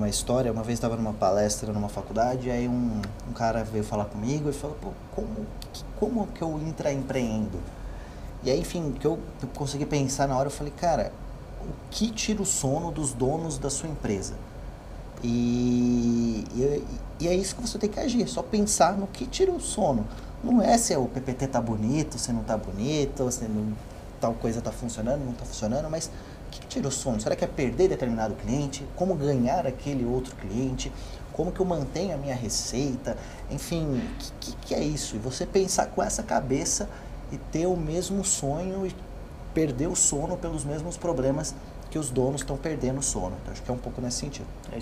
uma história. Uma vez estava numa palestra numa faculdade, e aí um, um cara veio falar comigo e falou: Pô, como, que, como que eu intraempreendo? E aí, enfim, que eu, consegui pensar na hora, eu falei: Cara, o que tira o sono dos donos da sua empresa? E, e, e, é isso que você tem que agir, é só pensar no que tira o sono. Não é se o PPT tá bonito, se não tá bonito, se não, tal coisa tá funcionando, não tá funcionando, mas tira o sono? Será que é perder determinado cliente? Como ganhar aquele outro cliente? Como que eu mantenho a minha receita? Enfim, o que, que, é isso? E você pensar com essa cabeça e ter o mesmo sonho e perder o sono pelos mesmos problemas que os donos estão perdendo o sono. Então, acho que é um pouco nesse sentido. É